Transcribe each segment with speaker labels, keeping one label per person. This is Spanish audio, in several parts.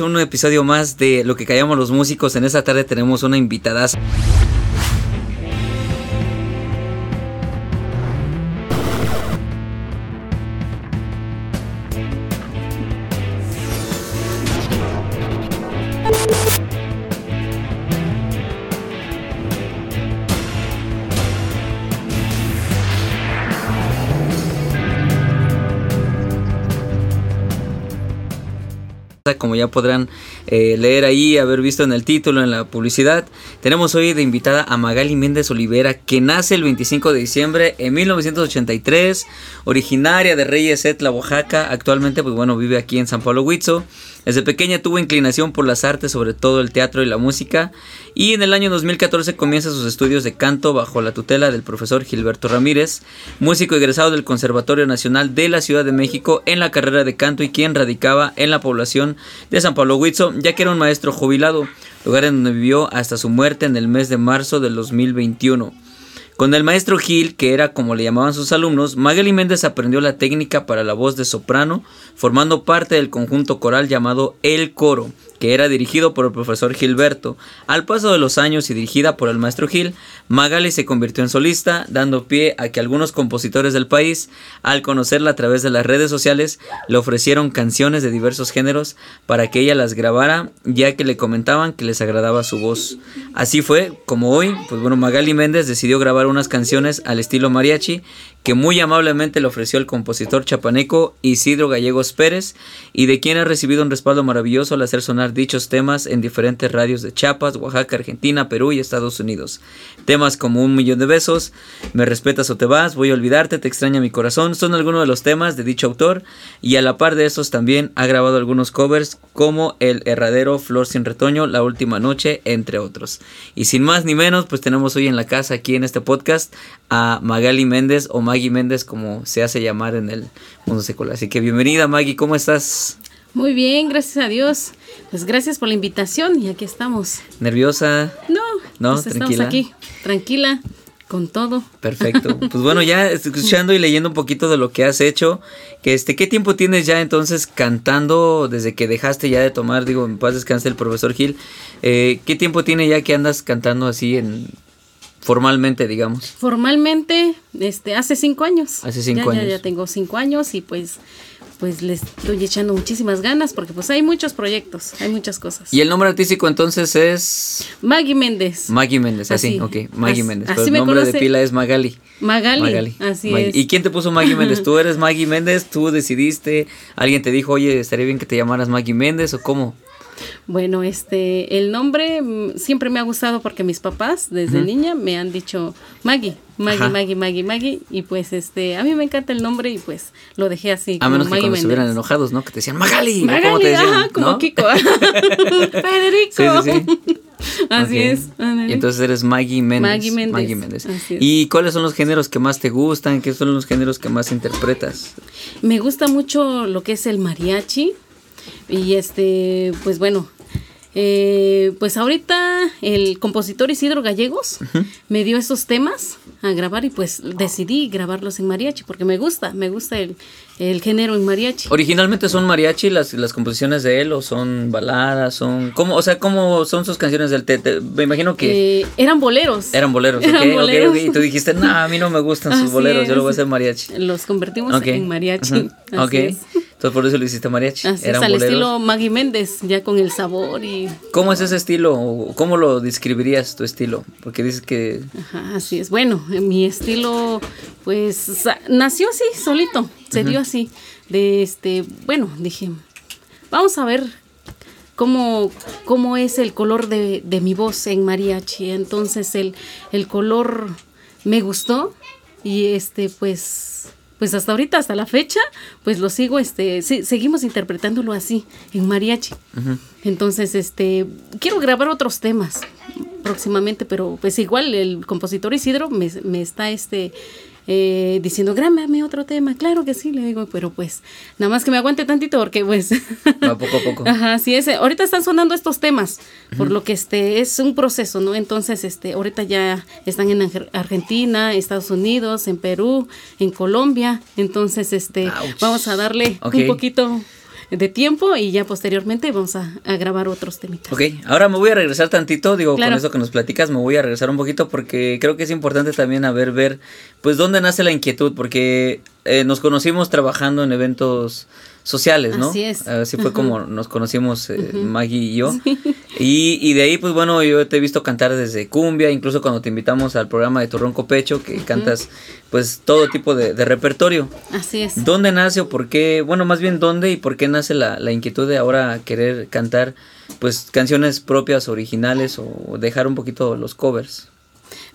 Speaker 1: Un episodio más de Lo que callamos los músicos. En esta tarde tenemos una invitada. Ya podrán eh, leer ahí, haber visto en el título, en la publicidad. Tenemos hoy de invitada a Magali Méndez Olivera, que nace el 25 de diciembre en 1983, originaria de Reyes Etla, Oaxaca. Actualmente, pues bueno, vive aquí en San Pablo Huitzo. Desde pequeña tuvo inclinación por las artes, sobre todo el teatro y la música, y en el año 2014 comienza sus estudios de canto bajo la tutela del profesor Gilberto Ramírez, músico egresado del Conservatorio Nacional de la Ciudad de México en la carrera de canto y quien radicaba en la población de San Pablo Huitzo, ya que era un maestro jubilado, lugar en donde vivió hasta su muerte en el mes de marzo del 2021. Con el maestro Gil, que era como le llamaban sus alumnos, Magali Méndez aprendió la técnica para la voz de soprano, formando parte del conjunto coral llamado El Coro, que era dirigido por el profesor Gilberto. Al paso de los años y dirigida por el maestro Gil, Magali se convirtió en solista, dando pie a que algunos compositores del país, al conocerla a través de las redes sociales, le ofrecieron canciones de diversos géneros para que ella las grabara, ya que le comentaban que les agradaba su voz. Así fue como hoy, pues bueno, Magali Méndez decidió grabar unas canciones al estilo mariachi que muy amablemente le ofreció el compositor chapaneco Isidro Gallegos Pérez y de quien ha recibido un respaldo maravilloso al hacer sonar dichos temas en diferentes radios de Chiapas, Oaxaca, Argentina, Perú y Estados Unidos. Temas como Un millón de besos, Me respetas o te vas, Voy a olvidarte, Te extraña mi corazón son algunos de los temas de dicho autor y a la par de estos también ha grabado algunos covers como El Herradero, Flor sin retoño, La última noche, entre otros. Y sin más ni menos, pues tenemos hoy en la casa aquí en este podcast a Magali Méndez o Maggie Méndez, como se hace llamar en el mundo secular. Así que bienvenida, Maggie, ¿cómo estás?
Speaker 2: Muy bien, gracias a Dios. Pues gracias por la invitación y aquí estamos.
Speaker 1: ¿Nerviosa?
Speaker 2: No, no, pues estamos aquí, tranquila, con todo.
Speaker 1: Perfecto. Pues bueno, ya escuchando y leyendo un poquito de lo que has hecho, que este, ¿qué tiempo tienes ya entonces cantando desde que dejaste ya de tomar, digo, en paz descanse el profesor Gil, eh, ¿qué tiempo tiene ya que andas cantando así en Formalmente, digamos.
Speaker 2: Formalmente, este, hace cinco años.
Speaker 1: Hace cinco años.
Speaker 2: Ya, ya tengo cinco años y pues, pues les estoy echando muchísimas ganas porque pues hay muchos proyectos, hay muchas cosas.
Speaker 1: ¿Y el nombre artístico entonces es?
Speaker 2: Maggie Méndez.
Speaker 1: Maggie Méndez, así, ok, Maggie Méndez. Pero el nombre de pila es Magali.
Speaker 2: Magali. Magali. Así es.
Speaker 1: ¿Y quién te puso Maggie Méndez? ¿Tú eres Maggie Méndez? ¿Tú decidiste? ¿Alguien te dijo, oye, estaría bien que te llamaras Maggie Méndez o cómo?
Speaker 2: Bueno, este, el nombre mm, siempre me ha gustado porque mis papás desde niña me han dicho Maggie, Maggie, Maggie, Maggie, Maggie, y pues este, a mí me encanta el nombre y pues lo dejé así.
Speaker 1: A menos que cuando estuvieran enojados, ¿no? Que te decían Magali,
Speaker 2: Magali ¿cómo te decían? Ajá, como Kiko, Federico. Sí, sí, sí. Así es.
Speaker 1: Y entonces eres Maggie Méndez.
Speaker 2: Maggie Méndez.
Speaker 1: Maggie Méndez. ¿Y cuáles son los géneros que más te gustan? ¿Qué son los géneros que más interpretas?
Speaker 2: Me gusta mucho lo que es el mariachi. Y este, pues bueno, eh, pues ahorita el compositor Isidro Gallegos me dio esos temas a grabar y pues decidí grabarlos en mariachi porque me gusta, me gusta el, género en mariachi.
Speaker 1: ¿Originalmente son mariachi las, las composiciones de él o son baladas? son ¿cómo, O sea, ¿cómo son sus canciones del Tete? Me imagino que...
Speaker 2: Eh, eran boleros.
Speaker 1: Eran boleros, Y tú dijiste, no, a mí no me gustan sus boleros, yo lo voy a hacer mariachi.
Speaker 2: Los convertimos en mariachi.
Speaker 1: Ok. Entonces por eso lo hiciste mariachi.
Speaker 2: Así es, al estilo Maggie Méndez, ya con el sabor y...
Speaker 1: ¿Cómo es ese estilo? ¿Cómo lo describirías tu estilo? Porque dices que...
Speaker 2: Ajá, así es. Bueno, mi estilo pues nació así, solito, se dio así. De este, bueno, dije, vamos a ver cómo, cómo es el color de, de mi voz en mariachi. Entonces el, el color me gustó y este pues pues hasta ahorita, hasta la fecha, pues lo sigo, este, seguimos interpretándolo así, en mariachi. Entonces, este, quiero grabar otros temas próximamente, pero pues igual el compositor Isidro me, me está, este, eh, diciendo, grábame otro tema. Claro que sí, le digo, pero pues nada más que me aguante tantito porque pues...
Speaker 1: poco a poco.
Speaker 2: Ajá, sí, ese, ahorita están sonando estos temas, por lo que este es un proceso, ¿no? Entonces, este, ahorita ya están en Argentina, Estados Unidos, en Perú, en Colombia. Entonces, este, vamos a darle un poquito de tiempo y ya posteriormente vamos a, grabar otros temitas.
Speaker 1: Ok, ahora me voy a regresar tantito, digo, con eso que nos platicas, me voy a regresar un poquito porque creo que es importante también a ver, ver, pues dónde nace la inquietud, porque eh, nos conocimos trabajando en eventos sociales, ¿no?
Speaker 2: Así es.
Speaker 1: Así fue como nos conocimos eh, Maggie y yo. Y, y, de ahí, pues bueno, yo te he visto cantar desde cumbia, incluso cuando te invitamos al programa de Torronco Pecho, que cantas pues todo tipo de, repertorio.
Speaker 2: Así es.
Speaker 1: ¿Dónde nace o por qué? Bueno, más bien dónde y por qué nace la, la inquietud de ahora querer cantar pues canciones propias, originales o dejar un poquito los covers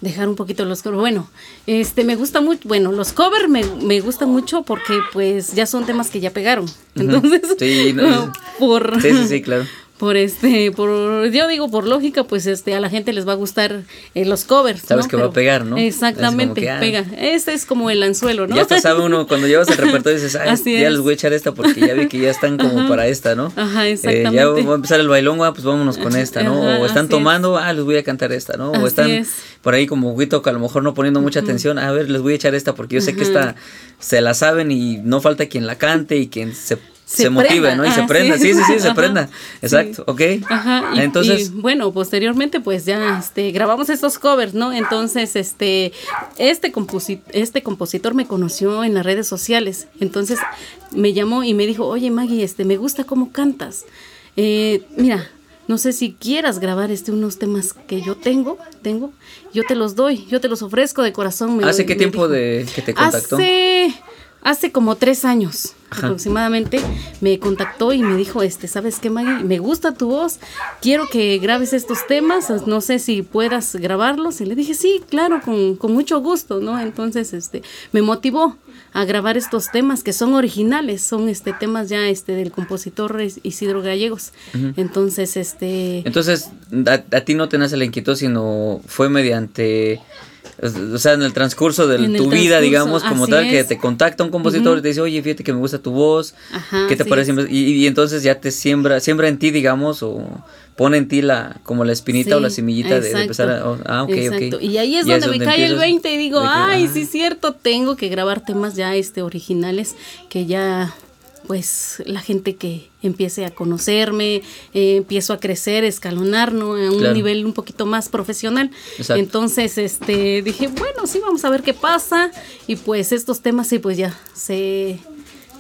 Speaker 2: dejar un poquito los covers. Bueno, este me gusta mucho, bueno, los covers me, me gustan mucho porque pues ya son temas que ya pegaron. Entonces,
Speaker 1: sí,
Speaker 2: por
Speaker 1: sí, sí, sí, claro
Speaker 2: por este, por, yo digo por lógica, pues este, a la gente les va a gustar eh, los covers.
Speaker 1: Sabes que va a pegar, ¿no?
Speaker 2: Exactamente, ah. pega. Este es como el anzuelo, ¿no?
Speaker 1: Ya hasta sabe uno, cuando llevas el repertorio dices, ay, ya les voy a echar esta porque ya vi que ya están como para esta, ¿no?
Speaker 2: Ajá, exactamente.
Speaker 1: Eh, ya va a empezar el bailón, ah, pues vámonos con esta, ¿no? o están tomando, ah, les voy a cantar esta, ¿no? O están por ahí como Guito que a lo mejor no poniendo mucha atención, a ver, les voy a echar esta porque yo sé que esta se la saben y no falta quien la cante y quien se se, motive, ¿no? Y se prenda, sí, sí, sí, se prenda. Exacto, ok.
Speaker 2: Ajá, y, Entonces, bueno, posteriormente pues ya este grabamos estos covers, ¿no? Entonces, este este este compositor me conoció en las redes sociales. Entonces, me llamó y me dijo, "Oye, Maggie, este me gusta cómo cantas. Eh, mira, no sé si quieras grabar este unos temas que yo tengo, tengo, yo te los doy, yo te los ofrezco de corazón.
Speaker 1: ¿Hace qué tiempo de que te contactó?
Speaker 2: Hace hace como tres años aproximadamente me contactó y me dijo, este, ¿sabes qué, Maggie? Me gusta tu voz, quiero que grabes estos temas, no sé si puedas grabarlos. Y le dije, sí, claro, con, mucho gusto, ¿no? Entonces, este, me motivó a grabar estos temas que son originales, son este temas ya este del compositor Isidro Gallegos. Entonces, este
Speaker 1: Entonces, a, a, ti no te nace la inquietud, sino fue mediante o sea, en el transcurso de tu vida, digamos, como tal, que te contacta un compositor y te dice, oye, fíjate que me gusta tu voz, ¿qué te parece? Y, entonces ya te siembra, siembra en ti, digamos, o pone en ti la, como la espinita o la semillita de, empezar a, oh, ah, ok, ok.
Speaker 2: Y ahí es, donde, me cae el 20 y digo, ay, sí es cierto, tengo que grabar temas ya este originales que ya pues la gente que empiece a conocerme, eh, empiezo a crecer, escalonar, ¿no? A un nivel un poquito más profesional. Entonces, este, dije, bueno, sí, vamos a ver qué pasa. Y pues estos temas sí, pues ya se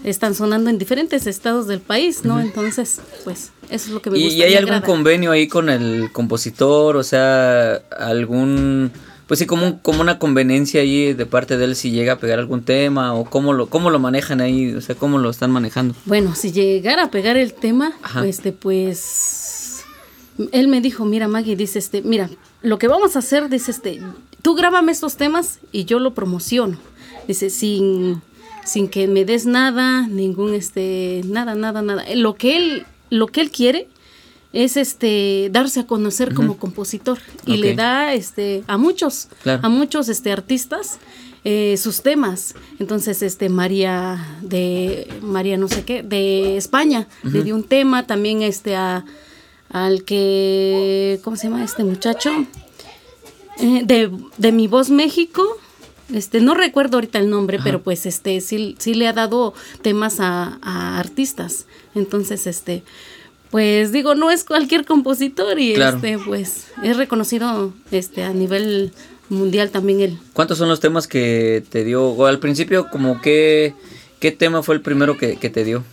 Speaker 2: están sonando en diferentes estados del país, ¿no? Entonces, pues eso es lo que me gusta.
Speaker 1: ¿Y hay algún convenio ahí con el compositor? O sea, algún pues sí, como, como una conveniencia ahí de parte de él si llega a pegar algún tema o cómo lo, cómo lo manejan ahí, o sea, cómo lo están manejando.
Speaker 2: Bueno, si llegara a pegar el tema, este, pues él me dijo, mira Maggie, dice este, mira, lo que vamos a hacer, dice este, tú grábame estos temas y yo lo promociono. Dice, sin, sin que me des nada, ningún este, nada, nada, nada. Lo que él, lo que él quiere es este darse a conocer como compositor. Y le da este a muchos a muchos este artistas eh, sus temas. Entonces este María de María no sé qué de España le dio un tema también este a al que cómo se llama este muchacho eh, de, de mi voz México este no recuerdo ahorita el nombre pero pues este sí sí le ha dado temas a, a artistas. Entonces este pues digo, no es cualquier compositor y este pues es reconocido este a nivel mundial también él.
Speaker 1: ¿Cuántos son los temas que te dio? O al principio, como qué, qué tema fue el primero que, que te dio?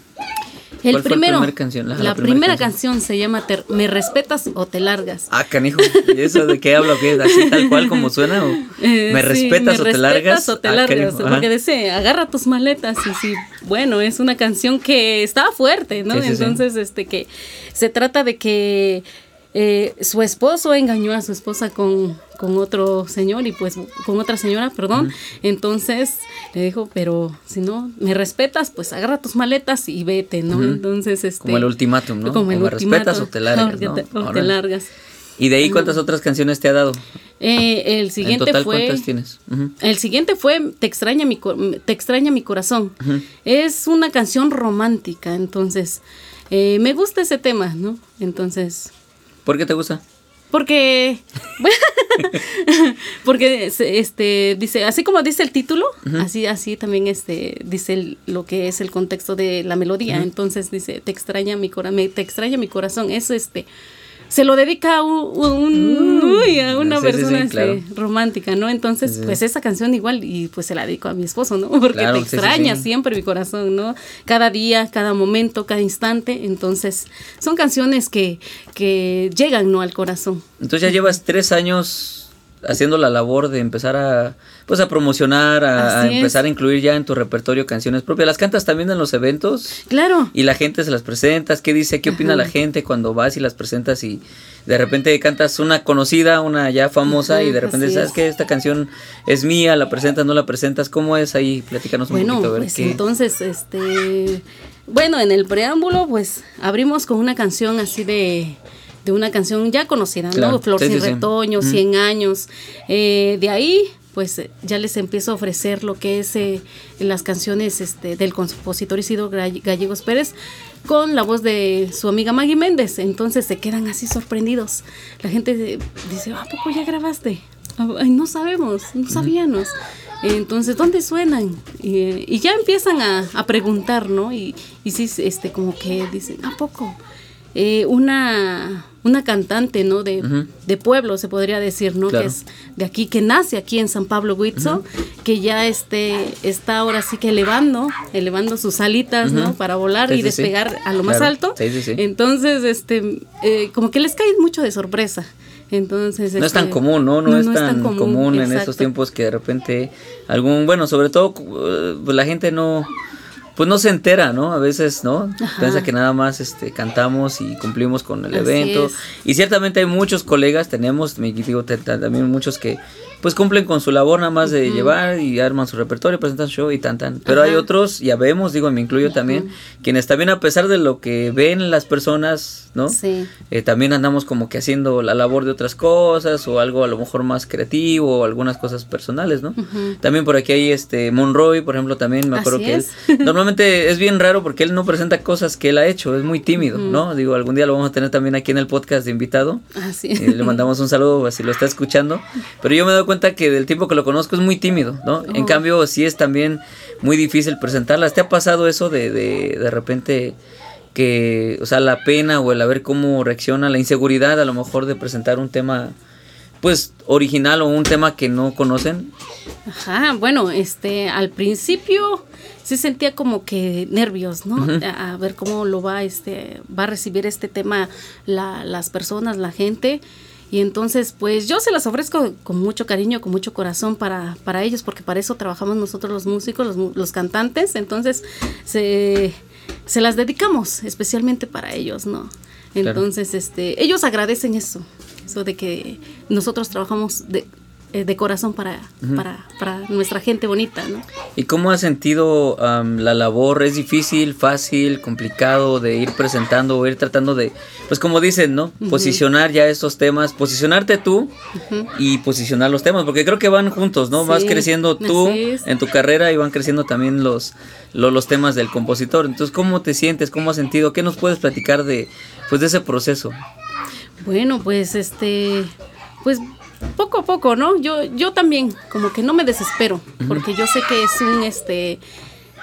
Speaker 2: El primero, la, canción? La, primera, canción. se llama ¿Me respetas o te largas?
Speaker 1: Ah, canijo. ¿Y eso de qué hablo? ¿Qué? ¿Así tal cual como suena? Eh, ¿Me respetas o te largas?
Speaker 2: o te ah, largas? Porque dice, agarra tus maletas. Y sí, bueno, es una canción que estaba fuerte, ¿no? Entonces, este, que se trata de que eh, su esposo engañó a su esposa con, otro señor y pues con otra señora, perdón. Entonces le dijo, pero si no me respetas, pues agarra tus maletas y vete, ¿no? Entonces, este...
Speaker 1: Como el ultimátum, ¿no? Como el me respetas o te largas,
Speaker 2: ¿no? te, largas.
Speaker 1: ¿Y de ahí cuántas otras canciones te ha dado?
Speaker 2: Eh, el siguiente fue.
Speaker 1: ¿Cuántas tienes?
Speaker 2: El siguiente fue Te extraña mi, te extraña mi corazón. Es una canción romántica, entonces eh, me gusta ese tema, ¿no? Entonces
Speaker 1: ¿Por qué te gusta?
Speaker 2: Porque. Porque este dice, así como dice el título, así así también este dice lo que es el contexto de la melodía. Entonces dice, te extraña mi corazón, te extraña mi corazón. Es este se lo dedica a, un, mm. a una persona este, romántica, ¿no? Entonces, pues esa canción igual, y pues se la dedico a mi esposo, ¿no? Porque te extraña siempre mi corazón, ¿no? Cada día, cada momento, cada instante. Entonces, son canciones que, que llegan, ¿no? Al corazón.
Speaker 1: Entonces ya llevas tres años haciendo la labor de empezar a pues a promocionar, a, empezar a incluir ya en tu repertorio canciones propias. ¿Las cantas también en los eventos?
Speaker 2: Claro.
Speaker 1: Y la gente se las presentas, ¿qué dice? ¿Qué opina la gente cuando vas y las presentas y de repente cantas una conocida, una ya famosa y de repente sabes que esta canción es mía, la presentas, no la presentas, ¿cómo es ahí? Platícanos un
Speaker 2: bueno,
Speaker 1: poquito.
Speaker 2: A pues entonces, este, bueno, en el preámbulo pues abrimos con una canción así de de una canción ya conocida, ¿no? Flor sin retoño, 100 años. Eh, de ahí, pues ya les empiezo a ofrecer lo que es eh, las canciones este, del compositor Isidro Gallegos Pérez con la voz de su amiga Maggie Méndez. Entonces se quedan así sorprendidos. La gente dice, ¿a poco ya grabaste? Ay, no sabemos, no sabíamos. Entonces, ¿dónde suenan? Y, ya empiezan a, preguntar, ¿no? Y, y sí, este, como que dicen, ¿a poco? Eh, una una cantante, ¿no? De, de, pueblo, se podría decir, ¿no? Que es de aquí, que nace aquí en San Pablo Huitzo, que ya este, está ahora sí que elevando, elevando sus alitas, ¿no? Para volar y despegar a lo más alto. Entonces, este, eh, como que les cae mucho de sorpresa. Entonces,
Speaker 1: no es tan este, común, ¿no? No, es, tan, común, en estos tiempos que de repente algún, bueno, sobre todo eh, pues la gente no pues no se entera, ¿no? A veces, ¿no? Piensa que nada más este, cantamos y cumplimos con el evento. Y ciertamente hay muchos colegas, tenemos, me digo, también muchos que pues cumplen con su labor nada más de llevar y arman su repertorio, presentan show y tan tan. Pero hay otros, ya vemos, digo, me incluyo también, quienes también a pesar de lo que ven las personas, ¿no? Sí. Eh, también andamos como que haciendo la labor de otras cosas o algo a lo mejor más creativo o algunas cosas personales, ¿no? También por aquí hay este Monroy, por ejemplo, también me acuerdo que él normalmente es bien raro porque él no presenta cosas que él ha hecho, es muy tímido, ¿no? Digo, algún día lo vamos a tener también aquí en el podcast de invitado. Así. Eh, le mandamos un saludo si lo está escuchando, pero yo me doy cuenta que del tiempo que lo conozco es muy tímido, ¿no? En cambio, sí es también muy difícil presentarlas. ¿Te ha pasado eso de, de, de repente que, o sea, la pena o el a ver cómo reacciona, la inseguridad a lo mejor de presentar un tema, pues, original o un tema que no conocen?
Speaker 2: Ajá, bueno, este, al principio sí sentía como que nervios, ¿no? a, ver cómo lo va, este, va a recibir este tema la, las personas, la gente. Y entonces, pues yo se las ofrezco con mucho cariño, con mucho corazón para, para ellos, porque para eso trabajamos nosotros los músicos, los, los cantantes. Entonces, se, se, las dedicamos especialmente para ellos, ¿no? Entonces, este, ellos agradecen eso, eso de que nosotros trabajamos de, eh, de corazón para, para, para, nuestra gente bonita, ¿no?
Speaker 1: ¿Y cómo has sentido la labor? ¿Es difícil, fácil, complicado de ir presentando o ir tratando de, pues como dicen, ¿no? Posicionar ya estos temas, posicionarte tú y posicionar los temas, porque creo que van juntos, ¿no? Vas creciendo tú en tu carrera y van creciendo también los, los, los, temas del compositor. Entonces, ¿cómo te sientes? ¿Cómo has sentido? ¿Qué nos puedes platicar de, pues, de ese proceso?
Speaker 2: Bueno, pues este, pues poco a poco, ¿no? Yo, yo también, como que no me desespero, porque yo sé que es un, este,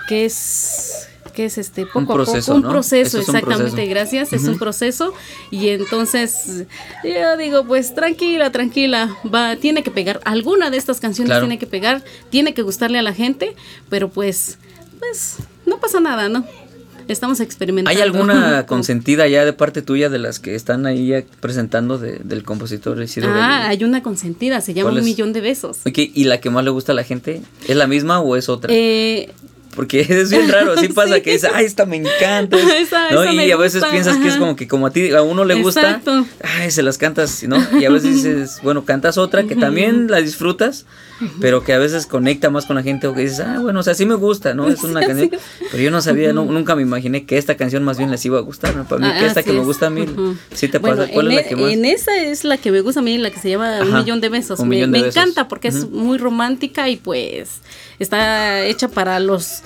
Speaker 2: que es que es este poco a poco un proceso exactamente gracias es un proceso. Y entonces yo digo pues tranquila tranquila va tiene que pegar alguna de estas canciones tiene que pegar tiene que gustarle a la gente pero pues pues no pasa nada no estamos experimentando.
Speaker 1: ¿Hay alguna consentida ya de parte tuya de las que están ahí ya presentando del compositor
Speaker 2: Ah, hay una consentida, se llama Un Millón de Besos.
Speaker 1: ¿Y la que más le gusta a la gente? ¿Es la misma o es otra? Eh, porque es bien raro, así pasa que dice, ay, esta me encanta. ¿no? y a veces piensas que es como que como a ti, a uno le gusta, ay, se las cantas, ¿no? Y a veces dices, bueno, cantas otra que también la disfrutas, pero que a veces conecta más con la gente o que dices, ah, bueno, o sea, sí me gusta, ¿no? Es una canción, pero yo no sabía, nunca me imaginé que esta canción más bien les iba a gustar, ¿no? Para mí, que esta que me gusta a mí, sí te pasa. ¿Cuál es la e, que más?
Speaker 2: En esa es la que me gusta a mí, la que se llama Un Millón de Besos. me, encanta porque es muy romántica y pues está hecha para los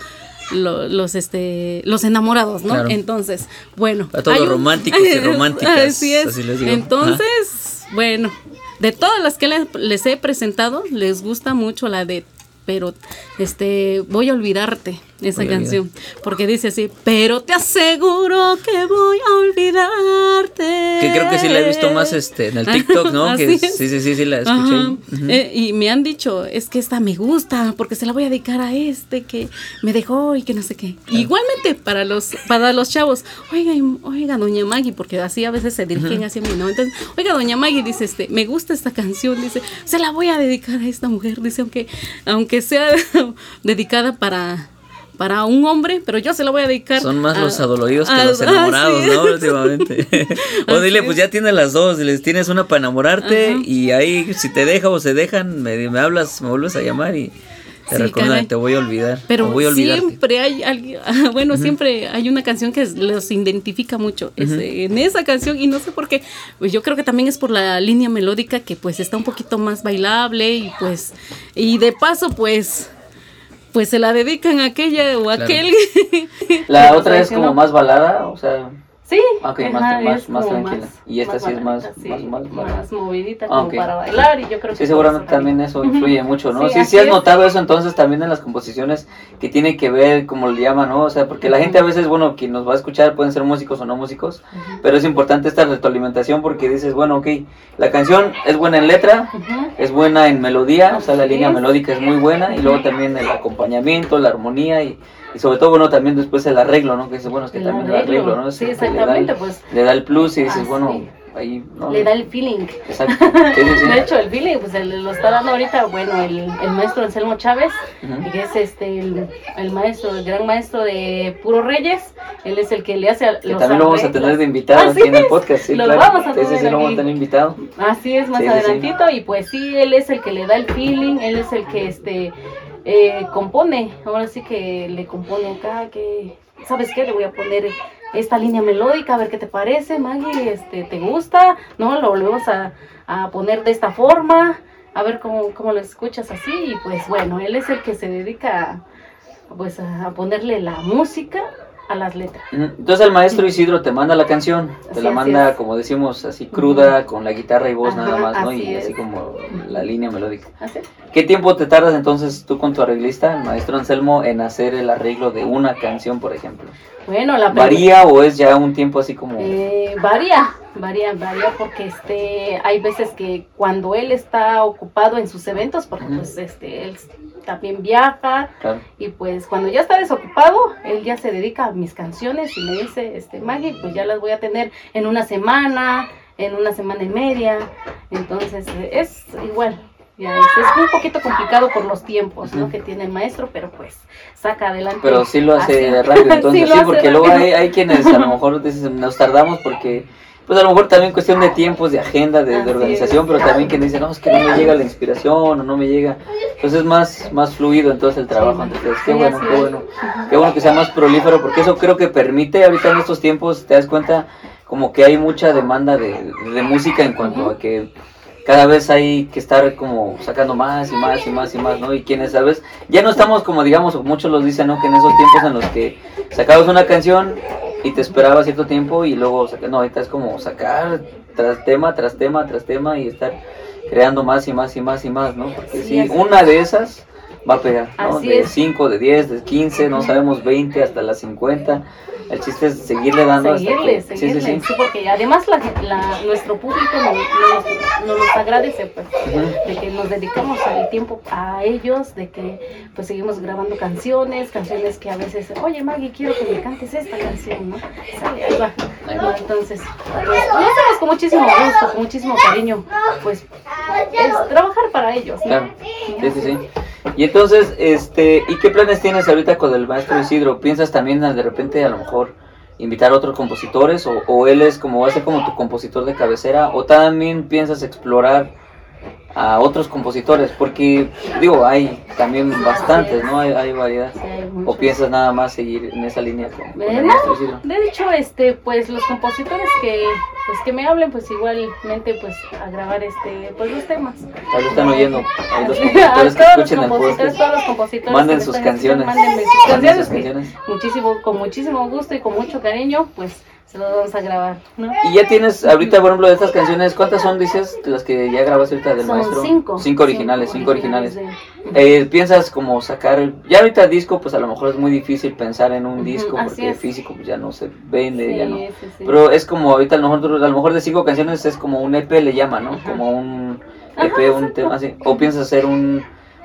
Speaker 2: los este los enamorados, ¿no? Entonces, bueno,
Speaker 1: a todos románticos y románticas.
Speaker 2: Así es. Entonces, bueno, de todas las que les, les he presentado, les gusta mucho la de pero este voy a olvidarte esa canción porque dice así pero te aseguro que voy a olvidarte
Speaker 3: Que creo que sí la he visto más este en el TikTok, ¿no?
Speaker 2: Así
Speaker 3: que
Speaker 2: es.
Speaker 3: sí, sí, sí, sí la escuché.
Speaker 2: Eh, y me han dicho, es que esta me gusta, porque se la voy a dedicar a este que me dejó y que no sé qué. Igualmente para los, para los chavos, oiga, oiga, doña Maggie, porque así a veces se dirigen hacia mí, ¿no? Entonces, oiga, doña Maggie, dice, este, me gusta esta canción, dice, se la voy a dedicar a esta mujer, dice, aunque, aunque sea dedicada para para un hombre, pero yo se la voy a dedicar.
Speaker 3: Son más
Speaker 2: a-
Speaker 3: los adoloridos que los
Speaker 2: ah,
Speaker 3: enamorados. ¿no? Últimamente. o dile,
Speaker 2: es.
Speaker 3: pues ya tienes las dos, les tienes una para enamorarte
Speaker 2: Ajá.
Speaker 3: y ahí si te deja o se dejan, me, me hablas, me vuelves a llamar y te
Speaker 2: Sí,
Speaker 3: recuerdo,
Speaker 2: caray.
Speaker 3: te voy a olvidar.
Speaker 2: Pero
Speaker 3: voy a
Speaker 2: siempre hay alguien, bueno, siempre hay una canción que los identifica mucho este, en esa canción y no sé por qué, pues yo creo que también es por la línea melódica que pues está un poquito más bailable y pues, y de paso pues, pues se la dedican a aquella o
Speaker 3: Claro.
Speaker 2: aquel.
Speaker 1: La
Speaker 2: Pues,
Speaker 1: otra es
Speaker 2: si
Speaker 1: como más balada, o sea,
Speaker 2: Sí,
Speaker 1: Ok,
Speaker 2: ajá,
Speaker 1: más- más- más tranquila. Y esta sí es más-
Speaker 2: sí,
Speaker 1: más- más-
Speaker 2: movidita
Speaker 1: Ah,
Speaker 2: como
Speaker 1: ok.
Speaker 2: para bailar y yo creo que
Speaker 1: sí, seguramente
Speaker 2: también.
Speaker 1: eso influye mucho, ¿no?
Speaker 2: Sí,
Speaker 1: Sí, has
Speaker 2: es.
Speaker 1: notado eso entonces también en las composiciones que tiene que ver, como le llaman, ¿no? O sea, porque la gente a veces, bueno, quien nos va a escuchar pueden ser músicos o no músicos, pero es importante esta retroalimentación porque dices, bueno, ok, la canción es buena en letra, es buena en melodía, o sea, la línea melódica es muy buena y luego también el acompañamiento, la armonía y, y sobre todo, bueno, también después el arreglo, ¿no? Que dice, bueno, es que
Speaker 2: El
Speaker 1: también el arreglo, ¿no? Es
Speaker 2: Sí,
Speaker 1: que le da el-
Speaker 2: exactamente, pues
Speaker 1: le da el plus y dices,
Speaker 2: Ah,
Speaker 1: bueno,
Speaker 2: sí.
Speaker 1: ahí, ¿no?
Speaker 2: le da el feeling.
Speaker 1: Exacto. Sí.
Speaker 2: De hecho, el feeling, pues el- lo está dando ahorita, bueno, el, el maestro Anselmo Chávez, que es este el, el maestro, el gran maestro de Puro Reyes, él es el que le hace a
Speaker 1: Que
Speaker 2: los
Speaker 1: también lo vamos a tener de invitado
Speaker 2: Así
Speaker 1: aquí en el podcast, sí,
Speaker 2: lo
Speaker 1: claro.
Speaker 2: vamos a
Speaker 1: Sí, sí,
Speaker 2: tener
Speaker 1: sí, lo vamos a tener invitado.
Speaker 2: Así es, más adelantito, y pues sí, él es el que le da el feeling, él es el que este eh, compone, ahora sí que le compone acá, que, ¿sabes qué? Le voy a poner esta línea melódica, a ver qué te parece, Maggie, este, ¿te gusta? ¿No? Lo volvemos a, a poner de esta forma, a ver cómo, cómo lo escuchas así, y pues bueno, él es el que se dedica pues a ponerle la música a las letras.
Speaker 1: Entonces el maestro Isidro te manda la canción, te la manda,
Speaker 2: es.
Speaker 1: como decimos, así cruda, con la guitarra y voz
Speaker 2: Ajá,
Speaker 1: nada más, ¿no?
Speaker 2: así
Speaker 1: Y así como la línea melódica.
Speaker 2: ¿Así?
Speaker 1: ¿Qué tiempo te tardas entonces tú con tu arreglista, el maestro Anselmo, en hacer el arreglo de una canción, por ejemplo?
Speaker 2: Bueno, la
Speaker 1: ¿Varía o es ya un tiempo así como...
Speaker 2: Eh, varía, varía, varía porque este hay veces que cuando él está ocupado en sus eventos, porque pues este él también viaja
Speaker 1: Claro.
Speaker 2: y pues cuando ya está desocupado, él ya se dedica a mis canciones y me dice, este Maggie, pues ya las voy a tener en una semana, en una semana y media, entonces eh, es igual. Ya es, es un poquito complicado por los tiempos ¿no? Que tiene el maestro, pero pues saca adelante.
Speaker 1: Pero sí lo hace rápido, entonces
Speaker 2: Sí
Speaker 1: porque luego hay, hay quienes a lo mejor dicen, nos tardamos porque, pues a lo mejor también cuestión de tiempos, de agenda, de, organización, pero también quien dice, no, es que no me llega la inspiración o no me llega. Entonces es más, más fluido entonces el trabajo ustedes. Qué bueno, qué bueno. Qué bueno que sea más prolífero, porque eso creo que permite ahorita en estos tiempos, te das cuenta como que hay mucha demanda de, de música en cuanto a que cada vez hay que estar como sacando más y más y más y más, ¿no? Y quienes, ¿sabes? Ya no estamos como, digamos, muchos los dicen, ¿no? Que en esos tiempos en los que sacabas una canción y te esperaba cierto tiempo y luego, no, ahorita es como sacar tras tema, tras tema, tras tema y estar creando más y más y más y más, ¿no? Porque
Speaker 2: Sí,
Speaker 1: si una de esas va a pegar, ¿no?
Speaker 2: Así
Speaker 1: de
Speaker 2: es.
Speaker 1: 5, de 10, de 15, no sabemos, 20 hasta las 50. El chiste es seguirle dando hasta
Speaker 2: seguirle,
Speaker 1: que- sí,
Speaker 2: seguirle,
Speaker 1: sí,
Speaker 2: sí,
Speaker 1: sí.
Speaker 2: porque además la, la- nuestro público nos, nos- nos agradece, pues,
Speaker 1: Ujú.
Speaker 2: de que nos dedicamos el tiempo a ellos, de que pues seguimos grabando canciones, canciones que a veces, oye Maggie, quiero que me cantes esta canción, ¿no? Sale, ahí va.
Speaker 1: Ahí va.
Speaker 2: Entonces, pues, lo hacemos con muchísimo gusto, con muchísimo cariño, pues, es trabajar para ellos, ¿no?
Speaker 1: Claro. Sí, sí, sí. Y entonces, este, ¿y qué planes tienes ahorita con el maestro Isidro? ¿Piensas también de repente a lo mejor invitar a otros compositores o, o él es como va a ser como tu compositor de cabecera o también piensas explorar a otros compositores? Porque digo, hay también bastantes, ¿no? Hay, hay variedad.
Speaker 2: Sí, hay hacer
Speaker 1: ¿O piensas nada más seguir en esa línea con, con el maestro Isidro?
Speaker 2: de hecho, este, pues los compositores que, pues que me hablen, pues igualmente, pues a grabar este, pues los temas.
Speaker 1: Ahí lo están oyendo. Los
Speaker 2: A
Speaker 1: que
Speaker 2: los
Speaker 1: escuchen el
Speaker 2: compositores,
Speaker 1: podcast.
Speaker 2: todos los compositores
Speaker 1: Manden sus canciones.
Speaker 2: mándenme sus canciones. muchísimo, con muchísimo gusto y con mucho cariño, pues se los vamos a grabar, ¿no?
Speaker 1: Y ya tienes, ahorita, por ejemplo, de estas canciones, ¿cuántas son, dices, las que ya grabaste ahorita del
Speaker 2: Son
Speaker 1: maestro?
Speaker 2: cinco.
Speaker 1: Cinco originales, cinco originales.
Speaker 2: de-
Speaker 1: Eh, ¿Piensas como sacar, ya ahorita disco, pues a lo mejor es muy difícil pensar en un disco, porque físico pues ya no se vende, ya no.
Speaker 2: Sí, sí, sí.
Speaker 1: Pero es como ahorita a lo mejor, a lo mejor de cinco canciones es como un EP le llama, ¿no?
Speaker 2: Ajá.
Speaker 1: Como un
Speaker 2: Ajá,
Speaker 1: EP, un tema así. ¿O piensas hacer un,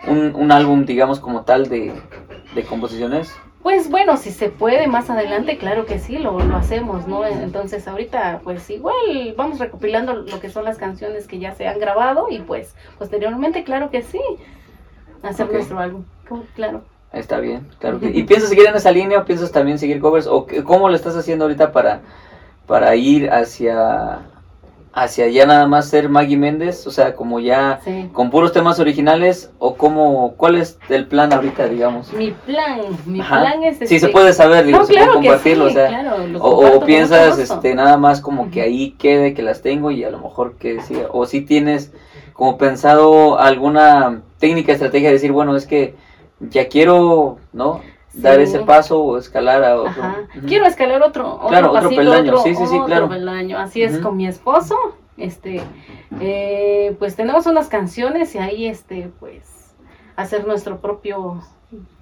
Speaker 1: un, un álbum, digamos, como tal de, de composiciones?
Speaker 2: Pues bueno, si se puede más adelante, claro que sí, lo, lo hacemos, ¿no? Entonces ahorita pues igual vamos recopilando lo que son las canciones que ya se han grabado y pues posteriormente, claro que sí, hacer nuestro álbum, claro.
Speaker 1: Está bien, claro que ¿Y piensas seguir en esa línea o piensas también seguir covers? ¿O qué- cómo lo estás haciendo ahorita para, para ir hacia, hacia ya nada más ser Maggie Méndez? O sea, como ya
Speaker 2: Sí.
Speaker 1: con puros temas originales o cómo, ¿cuál es el plan ahorita, digamos?
Speaker 2: Mi plan, mi
Speaker 1: Ajá.
Speaker 2: plan es...
Speaker 1: Sí, se
Speaker 2: este,
Speaker 1: puede saber, digo,
Speaker 2: No,
Speaker 1: se puede
Speaker 2: claro
Speaker 1: compartirlo,
Speaker 2: sí,
Speaker 1: o sea,
Speaker 2: claro,
Speaker 1: o, piensas este nada más como que ahí quede que las tengo y a lo mejor que siga, o si tienes como pensado alguna técnica, estrategia de decir, bueno, es que ya quiero, ¿no? Dar
Speaker 2: Sí.
Speaker 1: ese paso o escalar a otro.
Speaker 2: Ajá. Quiero escalar otro, otro
Speaker 1: Claro, otro
Speaker 2: pasito,
Speaker 1: peldaño,
Speaker 2: otro-
Speaker 1: sí, sí, sí,
Speaker 2: otro
Speaker 1: claro.
Speaker 2: peldaño. Así es con mi esposo. Este, eh, pues tenemos unas canciones y ahí, este, pues, hacer nuestro propio,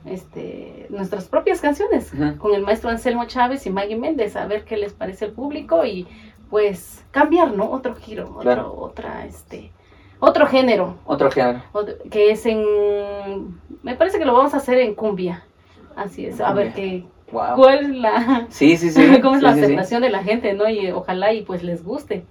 Speaker 2: este, nuestras propias canciones con el maestro Anselmo Chávez y Maggie Méndez, a ver qué les parece al público y, pues, cambiar, ¿no? Otro giro, otro,
Speaker 1: Claro.
Speaker 2: otra, este, otro género,
Speaker 1: Otro género.
Speaker 2: otro- que es en, me parece que lo vamos a hacer en cumbia. Así es, a ver qué,
Speaker 1: Wow.
Speaker 2: cuál es la
Speaker 1: Sí, sí, sí.
Speaker 2: cómo es
Speaker 1: sí,
Speaker 2: la
Speaker 1: sí.
Speaker 2: aceptación de la gente, ¿no? Y ojalá y pues les guste.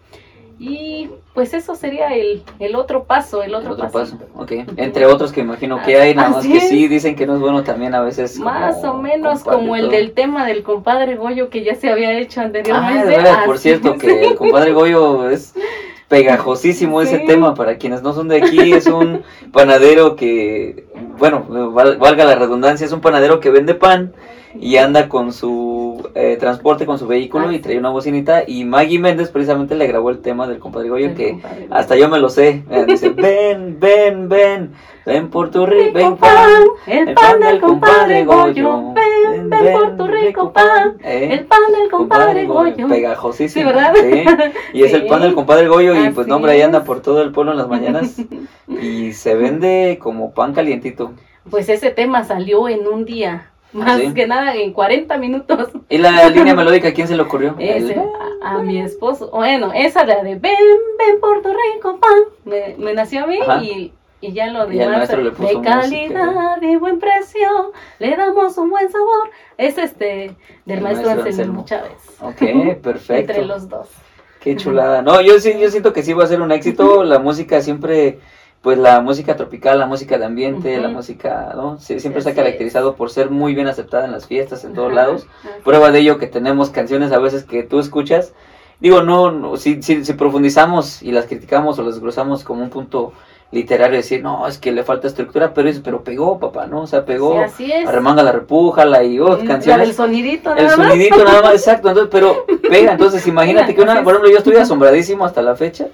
Speaker 2: Y pues eso sería el, el otro paso, el
Speaker 1: El
Speaker 2: otro,
Speaker 1: otro paso,
Speaker 2: pasito.
Speaker 1: ok. Entre otros que imagino que hay, nada más que
Speaker 2: es.
Speaker 1: sí dicen que no es bueno también a veces.
Speaker 2: Más o menos como el
Speaker 1: todo.
Speaker 2: del tema del compadre Goyo que ya se había hecho
Speaker 1: Ah,
Speaker 2: anteriormente.
Speaker 1: de veras, por cierto, que el compadre Goyo es pegajosísimo ese tema. Para quienes no son de aquí, es un panadero que, bueno, val- valga la redundancia, es un panadero que vende pan y anda con su eh, transporte, con su vehículo
Speaker 2: Ah,
Speaker 1: y trae una bocinita. Y Maggie Méndez precisamente le grabó el tema del compadre Goyo que
Speaker 2: compadre
Speaker 1: hasta yo me lo sé. Eh, Dice, ven, ven, ven, ven por tu rico
Speaker 2: Rico
Speaker 1: pan.
Speaker 2: pan, el pan del compadre Goyo, ven, ven por tu rico pan,
Speaker 1: Eh,
Speaker 2: el pan del compadre Goyo.
Speaker 1: Pegajosísimo.
Speaker 2: Sí, ¿verdad?
Speaker 1: Sí. Y es el pan del compadre Goyo y pues no, hombre, ahí anda por todo el pueblo en las mañanas y se vende como pan calientito.
Speaker 2: Pues ese tema salió en un día, más
Speaker 1: ¿Sí?
Speaker 2: que nada en 40 minutos.
Speaker 1: ¿Y la línea melódica quién se le ocurrió?
Speaker 2: Ese,
Speaker 1: El-
Speaker 2: a, a mi esposo. Bueno, esa la de ven, ven Puerto Rico, pan. Me, me nació a mí
Speaker 1: Ajá.
Speaker 2: y, y ya lo demás de calidad y buen precio, le damos un buen sabor. Es este del
Speaker 1: El
Speaker 2: maestro
Speaker 1: maestro
Speaker 2: Anselmo. Chávez.
Speaker 1: Ok, perfecto.
Speaker 2: Entre los dos.
Speaker 1: Qué chulada. No, yo sí, yo siento que sí va a ser un éxito. La música siempre, pues la música tropical, la música de ambiente, la música, ¿no? Sí, siempre se ha caracterizado por ser muy bien aceptada en las fiestas, en todos lados. Prueba de ello que tenemos canciones a veces que tú escuchas. Digo, no, no, si, si, si profundizamos y las criticamos o las desglosamos como un punto literario, decir, no, es que le falta estructura, pero es, pero pegó, papá, ¿no? O sea, pegó,
Speaker 2: Sí, así es.
Speaker 1: arremanga la repújala y, oh,
Speaker 2: Mm, La del
Speaker 1: canciones.
Speaker 2: sonidito,
Speaker 1: El
Speaker 2: nada más.
Speaker 1: sonidito nada más, exacto, entonces, pero pega, entonces imagínate que una, por ejemplo, yo estoy asombradísimo hasta la fecha,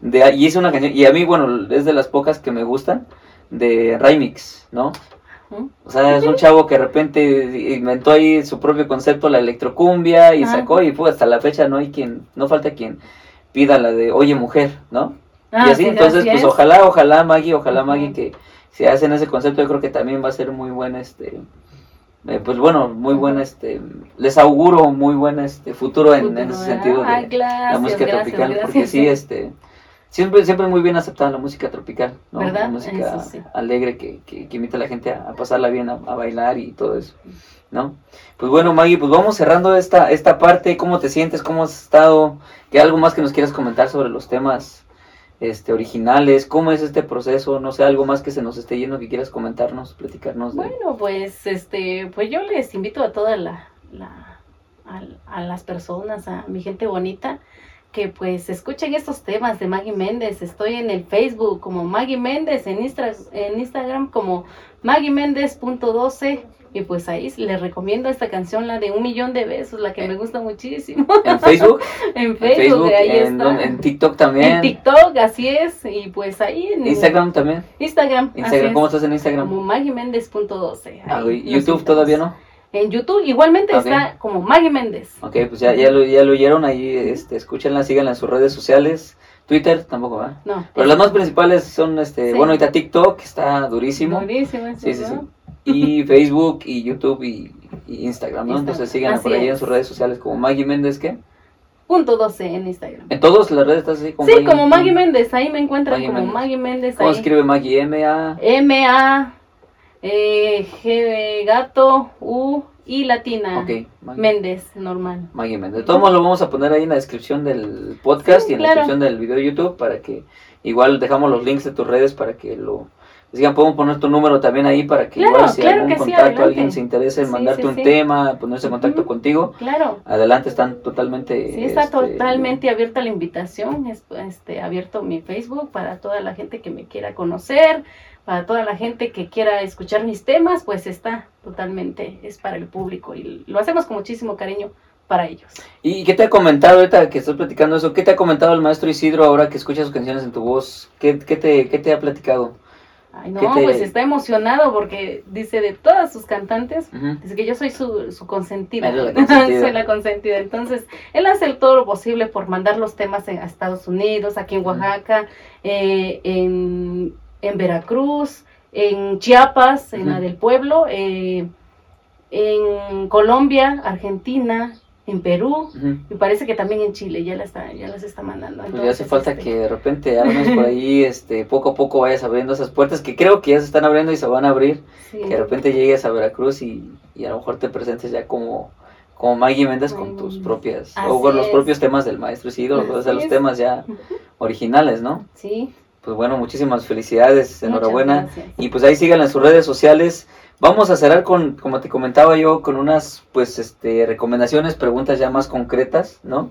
Speaker 1: de, y hice una canción, y a mí, bueno, es de las pocas que me gustan, de Remix, ¿no? O sea, es un chavo que de repente inventó ahí su propio concepto, la electrocumbia, y sacó, y pues hasta la fecha no hay quien, no falta quien pida la de Oye Mujer, ¿no?
Speaker 2: Ah,
Speaker 1: y así,
Speaker 2: sí,
Speaker 1: entonces,
Speaker 2: así
Speaker 1: pues
Speaker 2: es.
Speaker 1: ojalá, ojalá Maggie, ojalá. Maggie que si hacen ese concepto, yo creo que también va a ser muy buen, este, eh, pues bueno, muy buen, este, les auguro muy buen, este, futuro en, en ese
Speaker 2: Futuro,
Speaker 1: sentido de
Speaker 2: Ay, gracias,
Speaker 1: la música
Speaker 2: gracias,
Speaker 1: tropical,
Speaker 2: gracias.
Speaker 1: porque sí, este, siempre, siempre muy bien aceptada la música tropical, ¿no?
Speaker 2: ¿Verdad?
Speaker 1: La música
Speaker 2: sí.
Speaker 1: alegre que, que, que invita a la gente a, a pasarla bien, a, a bailar y todo eso, ¿no? Pues bueno, Maggie, pues vamos cerrando esta, esta parte, ¿cómo te sientes? ¿Cómo has estado? ¿Qué algo más que nos quieras comentar sobre los temas este, originales? ¿Cómo es este proceso? No sé, algo más que se nos esté yendo que quieras comentarnos, platicarnos de...
Speaker 2: Bueno, pues este, pues yo les invito a toda la, la a, a las personas, a mi gente bonita, que pues escuchen estos temas de Maggie Méndez. Estoy en el Facebook como Maggie Méndez, en, en Instagram como Maggie Méndez.12 Y pues ahí les recomiendo esta canción, la de Un Millón de Besos, la que me gusta muchísimo.
Speaker 1: ¿En Facebook?
Speaker 2: en Facebook, ahí
Speaker 1: en,
Speaker 2: está.
Speaker 1: en TikTok también.
Speaker 2: En TikTok, así es. Y pues ahí en
Speaker 1: Instagram también.
Speaker 2: Instagram.
Speaker 1: Instagram. ¿Cómo estás en Instagram?
Speaker 2: Como Méndez.12.
Speaker 1: Ah, ¿YouTube todavía no?
Speaker 2: En YouTube igualmente está como Maggie Méndez.
Speaker 1: Ok, pues ya, ya, lo, ya lo oyeron ahí, este, escúchenla, síganla en sus redes sociales. Twitter tampoco va.
Speaker 2: No.
Speaker 1: Pero las más principales son, este, bueno, ahorita TikTok está durísimo.
Speaker 2: Durísimo,
Speaker 1: sí, sí, sí. Y Facebook y YouTube y, Instagram, ¿no? Entonces síganla por ahí en sus redes sociales como Maggie Méndez, ¿qué?
Speaker 2: Punto 12 en Instagram.
Speaker 1: ¿En todas las redes estás así
Speaker 2: como Sí, como Maggie Méndez, ahí me encuentran como Maggie Méndez.
Speaker 1: ¿Cómo escribe Maggie? M-A...
Speaker 2: M-A... Eh, G gato, U y latina. Méndez, normal.
Speaker 1: Maggie Méndez. De todos modos lo vamos a poner ahí en la descripción del podcast y en la descripción del video de YouTube para que igual dejamos los links de tus redes para que lo digan, podemos poner tu número también ahí para que igual si hay algún contacto, alguien se interese en mandarte un tema, ponerse en contacto contigo.
Speaker 2: Claro.
Speaker 1: Adelante, están totalmente
Speaker 2: Sí, está este, totalmente abierta la invitación, es, este abierto mi Facebook para toda la gente que me quiera conocer para toda la gente que quiera escuchar mis temas, pues está totalmente, es para el público y lo hacemos con muchísimo cariño para ellos.
Speaker 1: ¿Y qué te ha comentado ahorita que estás platicando eso? ¿Qué te ha comentado el maestro Isidro ahora que escuchas sus canciones en tu voz? ¿Qué, qué, te, qué te ha platicado?
Speaker 2: Ay, no, pues está emocionado porque dice de todas sus cantantes, dice que yo soy su, su consentida. soy la consentida. Entonces, él hace todo lo posible por mandar los temas a Estados Unidos, aquí en Oaxaca, eh, en en Veracruz, en Chiapas, en la del pueblo, eh, en Colombia, Argentina, en Perú, y parece que también en Chile ya, la está, ya las está mandando.
Speaker 1: Pues ya hace falta este que de repente armes por ahí, este, poco a poco vayas abriendo esas puertas que creo que ya se están abriendo y se van a abrir, que de repente llegues a Veracruz y, a lo mejor te presentes ya como como Maggie Méndez con tus propias, o con los propios temas del maestro Isidro, o sea, los temas ya originales, ¿no?
Speaker 2: Sí,
Speaker 1: pues bueno, muchísimas felicidades, enhorabuena. Y pues ahí sigan en sus redes sociales. Vamos a cerrar con, como te comentaba yo, con unas pues este recomendaciones, preguntas ya más concretas, ¿no?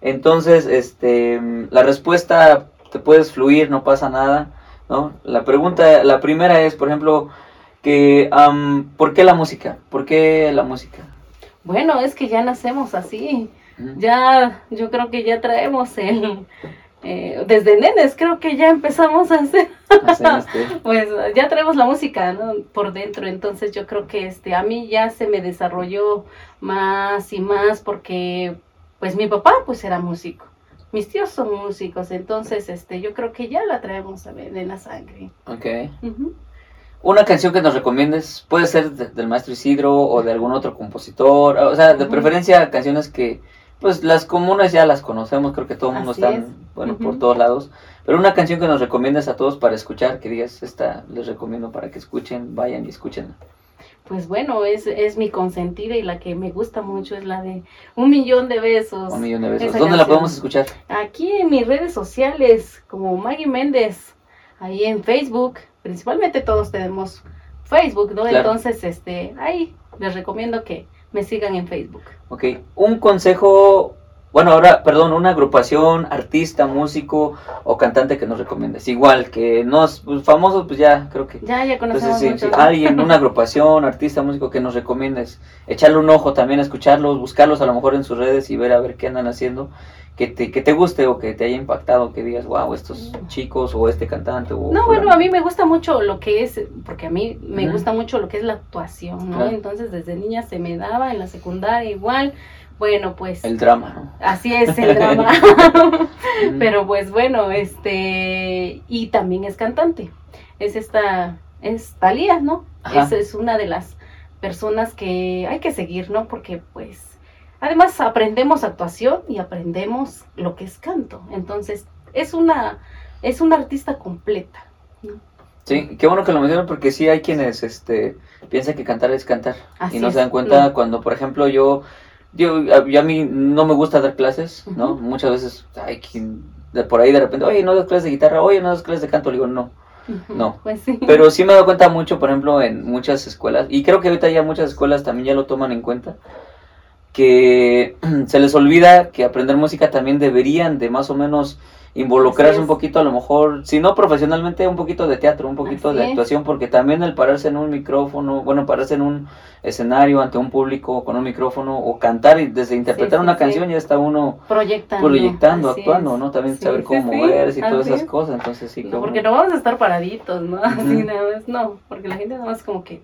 Speaker 1: Entonces, este la respuesta te puedes fluir, no pasa nada, ¿no? La pregunta, la primera es, por ejemplo, que ¿por qué la música? ¿Por qué la música?
Speaker 2: Bueno, es que ya nacemos así. Ya, yo creo que ya traemos el, eh, desde nenes creo que ya empezamos a hacer, pues ya traemos la música por dentro, entonces yo creo que este a mí ya se me desarrolló más y más porque pues mi papá pues era músico, mis tíos son músicos, entonces este yo creo que ya la traemos a ver en la sangre.
Speaker 1: Ok. Una canción que nos recomiendes, puede ser del maestro Isidro o de algún otro compositor, o sea, de preferencia canciones que pues las comunes ya las conocemos, creo que todo el mundo está, bueno, por todos lados. Pero una canción que nos recomiendas a todos para escuchar, que digas, esta les recomiendo para que escuchen, vayan y escuchen.
Speaker 2: Pues bueno, es, es mi consentida y la que me gusta mucho es la de Un Millón de Besos.
Speaker 1: Un Millón de Besos. ¿Dónde la podemos escuchar?
Speaker 2: Aquí en mis redes sociales, como Maggie Méndez, ahí en Facebook. Principalmente todos tenemos Facebook, ¿no? Entonces, este, ahí les recomiendo que me sigan en Facebook.
Speaker 1: Ok, un consejo, bueno, ahora, perdón, una agrupación, artista, músico o cantante que nos recomiendes. Igual, que nos, pues, famosos, pues ya, creo que.
Speaker 2: Ya, ya conocemos
Speaker 1: Entonces, sí, alguien, una agrupación, artista, músico que nos recomiendes. Echarle un ojo también, escucharlos, buscarlos a lo mejor en sus redes y ver a ver qué andan haciendo que te, que te guste o que te haya impactado, que digas, wow, estos chicos o este cantante. O
Speaker 2: no, bueno, a mí me gusta mucho lo que es, porque a mí me gusta mucho lo que es la actuación, ¿no? Entonces desde niña se me daba, en la secundaria igual. Bueno, pues.
Speaker 1: El drama, ¿no?
Speaker 2: Así es, el drama. Pero pues bueno, este. Y también es cantante. Es esta. Es Talía, ¿no? Es, es una de las personas que hay que seguir, ¿no? Porque pues Además, aprendemos actuación y aprendemos lo que es canto. Entonces, es una, es una artista completa.
Speaker 1: Sí, qué bueno que lo mencionan porque sí hay quienes este, piensan que cantar es cantar y no se dan cuenta cuando, por ejemplo, yo, yo, a mí no me gusta dar clases, ¿no? Muchas veces hay quien de por ahí de repente, oye, no das clases de guitarra, oye, no das clases de canto, le digo, no. No,
Speaker 2: pues sí.
Speaker 1: pero sí me he dado cuenta mucho, por ejemplo, en muchas escuelas, y creo que ahorita ya muchas escuelas también ya lo toman en cuenta, que se les olvida que aprender música también deberían de más o menos involucrarse un poquito, a lo mejor, si no profesionalmente, un poquito de teatro, un poquito
Speaker 2: Así
Speaker 1: de
Speaker 2: es.
Speaker 1: actuación, porque también el pararse en un micrófono, bueno, pararse en un escenario ante un público con un micrófono o cantar y desde interpretar
Speaker 2: sí,
Speaker 1: una
Speaker 2: sí.
Speaker 1: canción ya está uno
Speaker 2: Proyectando.
Speaker 1: proyectando,
Speaker 2: así
Speaker 1: actuando,
Speaker 2: es.
Speaker 1: ¿no? También saber cómo moverse y todas esas
Speaker 2: es.
Speaker 1: cosas, entonces sí.
Speaker 2: No, porque no vamos a estar paraditos, ¿no? Así
Speaker 1: Ujú.
Speaker 2: nada más, no, porque la gente nada más como que,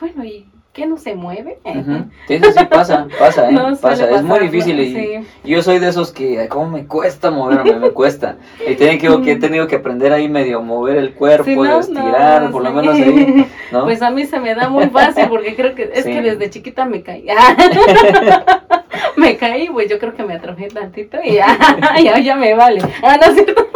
Speaker 2: bueno, ¿y qué no se mueve?
Speaker 1: Ujú. Sí, sí, sí, pasa, pasa, ¿eh?
Speaker 2: No
Speaker 1: pasa, es muy difícil y
Speaker 2: Sí.
Speaker 1: yo soy de esos que, ¿cómo me cuesta moverme? Me cuesta. Y tengo que, he tenido que aprender ahí medio mover el cuerpo,
Speaker 2: Sí, no,
Speaker 1: estirar,
Speaker 2: no,
Speaker 1: por lo menos ahí.
Speaker 2: Pues a mí se me da muy fácil porque creo que es que desde chiquita me caí. me caí, pues yo creo que me atrofié tantito y ya, ya, ya me vale. Ah, no es cierto.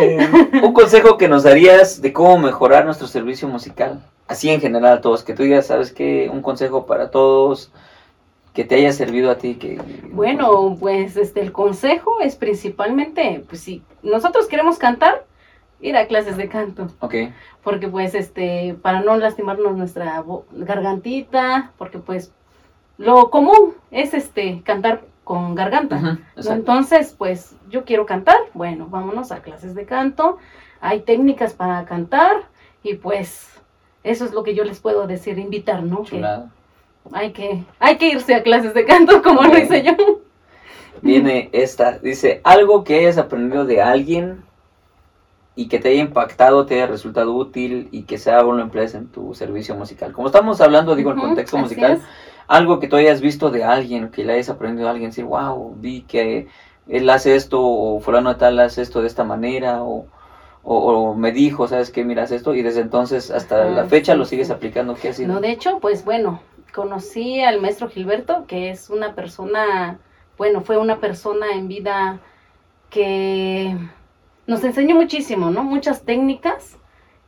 Speaker 1: Eh, un consejo que nos darías de cómo mejorar nuestro servicio musical, así en general a todos, que tú digas, ¿sabes qué? Un consejo para todos que te haya servido a ti. que
Speaker 2: Bueno, pues este el consejo es principalmente, pues si nosotros queremos cantar, ir a clases de canto.
Speaker 1: Ok,
Speaker 2: porque pues este para no lastimarnos nuestra gargantita porque pues lo común es este cantar con garganta entonces pues yo quiero cantar bueno vámonos a clases de canto hay técnicas para cantar y pues eso es lo que yo les puedo decir invitar no que hay que hay que irse a clases de canto como lo hice yo.
Speaker 1: Viene esta, dice, algo que hayas aprendido de alguien y que te haya impactado, te haya resultado útil y que sea algo lo emplees en tu servicio musical. Como estamos hablando, digo, el
Speaker 2: Ujú,
Speaker 1: contexto
Speaker 2: así
Speaker 1: musical, algo que tú hayas visto de alguien, que le hayas aprendido a alguien, decir, wow, vi que él hace esto, o fulano tal hace esto de esta manera, o, o, o me dijo, ¿sabes qué? Miras esto, y desde entonces hasta
Speaker 2: Ajá,
Speaker 1: la fecha
Speaker 2: sí,
Speaker 1: lo sigues
Speaker 2: sí.
Speaker 1: aplicando, ¿qué ha sido?
Speaker 2: No, de hecho, pues bueno, conocí al maestro Gilberto, que es una persona, bueno, fue una persona en vida que nos enseñó muchísimo, ¿no? Muchas técnicas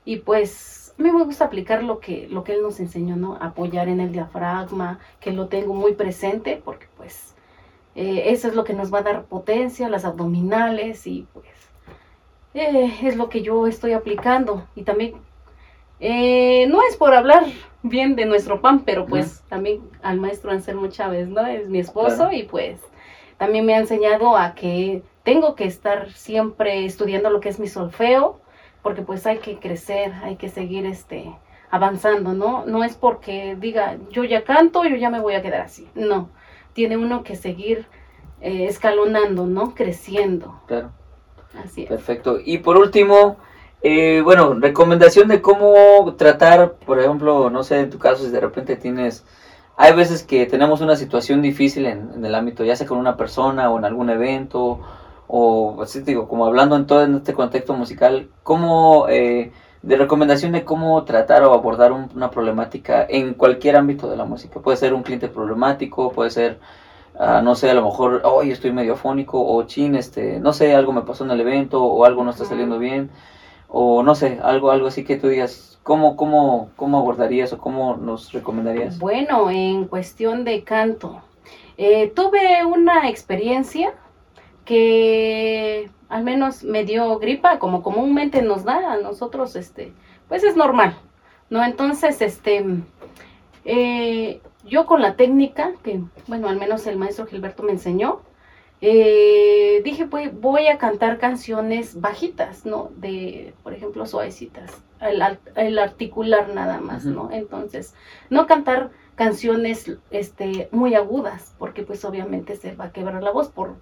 Speaker 2: y pues a mí me gusta aplicar lo que, lo que él nos enseñó, ¿no? Apoyar en el diafragma, que lo tengo muy presente porque pues eh, eso es lo que nos va a dar potencia, las abdominales y pues eh, es lo que yo estoy aplicando y también eh, no es por hablar bien de nuestro pan, pero pues también al maestro Anselmo Chávez, ¿no? Es mi esposo
Speaker 1: Claro.
Speaker 2: y pues también me ha enseñado a que tengo que estar siempre estudiando lo que es mi solfeo, porque pues hay que crecer, hay que seguir este avanzando, ¿no? No es porque diga, yo ya canto, yo ya me voy a quedar así. No, tiene uno que seguir eh, escalonando, ¿no? Creciendo.
Speaker 1: Claro. Perfecto. Y por último, eh, bueno, recomendación de cómo tratar, por ejemplo, no sé, en tu caso, si de repente tienes, hay veces que tenemos una situación difícil en, el ámbito, ya sea con una persona o en algún evento, o así digo, como hablando en todo en este contexto musical, ¿cómo, eh, de recomendación de cómo tratar o abordar un- una problemática en cualquier ámbito de la música? Puede ser un cliente problemático, puede ser Ah, no sé, a lo mejor, hoy estoy medio afónico, o chin, este, no sé, algo me pasó en el evento, o algo no está saliendo bien, o no sé, algo, algo así que tú digas, ¿cómo, cómo, cómo abordarías o cómo nos recomendarías?
Speaker 2: Bueno, en cuestión de canto, eh, tuve una experiencia que al menos me dio gripa, como comúnmente nos da a nosotros, este, pues es normal, ¿no? Entonces, este, eh, yo con la técnica, que bueno, al menos el maestro Gilberto me enseñó, eh, dije, voy, voy a cantar canciones bajitas, ¿no? De, por ejemplo, suavecitas, el, el articular nada más. ¿no? Entonces, no cantar canciones este, muy agudas, porque pues obviamente se va a quebrar la voz por,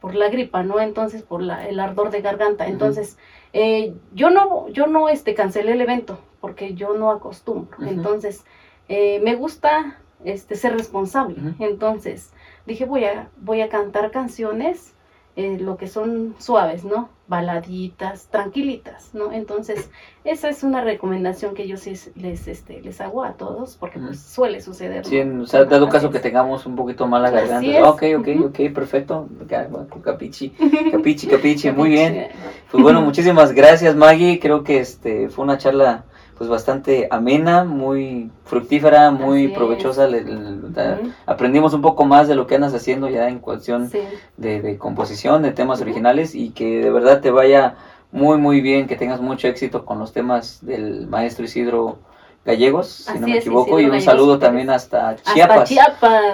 Speaker 2: por la gripa, ¿no? Entonces, por la, el ardor de garganta. Entonces, eh, yo no, yo no este, cancelé el evento, porque yo no acostumbro. Entonces, eh, me gusta este, ser responsable. Entonces, dije, voy a, voy a cantar canciones, eh, lo que son suaves, ¿no? Baladitas, tranquilitas, ¿no? Entonces, esa es una recomendación que yo sí les, este, les hago a todos, porque pues suele suceder. ¿no?
Speaker 1: Sí, en- o sea, dado
Speaker 2: Así
Speaker 1: caso que tengamos un poquito mala
Speaker 2: Así
Speaker 1: garganta.
Speaker 2: es.
Speaker 1: Ok, ok,
Speaker 2: Ujú.
Speaker 1: ok, perfecto. Ca- Capichi, capichi, capichi, muy bien. Pues bueno, muchísimas gracias Maggie. Creo que este fue una charla pues bastante amena, muy fructífera, muy
Speaker 2: Así es.
Speaker 1: provechosa. Le- aprendimos un poco más de lo que andas haciendo ya en cuestión
Speaker 2: Sí.
Speaker 1: de, de composición, de temas originales y que de verdad te vaya muy muy bien, que tengas mucho éxito con los temas del maestro Isidro Gallegos, si
Speaker 2: Así
Speaker 1: no me
Speaker 2: es,
Speaker 1: equivoco, y un
Speaker 2: Gallegos
Speaker 1: saludo también hasta
Speaker 2: Hasta
Speaker 1: Chiapas.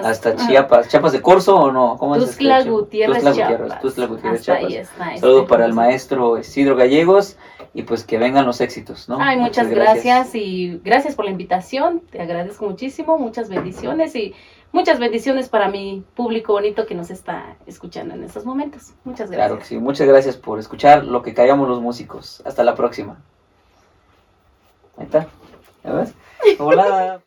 Speaker 1: Hasta. Chiapas. ¿Chiapas de Corzo o no? ¿Cómo es?
Speaker 2: Tuxtla
Speaker 1: este?
Speaker 2: Gutiérrez,
Speaker 1: Tuxtla
Speaker 2: Chiapas.
Speaker 1: Gutiérrez, Gutiérrez,
Speaker 2: ahí está, este,
Speaker 1: Saludo para el maestro Isidro Gallegos y pues que vengan los éxitos, ¿no?
Speaker 2: Ay, muchas gracias. y gracias por la invitación. Te agradezco muchísimo. Muchas bendiciones y muchas bendiciones para mi público bonito que nos está escuchando en estos momentos. Muchas gracias.
Speaker 1: Claro que sí. Muchas gracias por escuchar lo que callamos los músicos. Hasta la próxima. Ahí está. ¿Ya ves? Hola.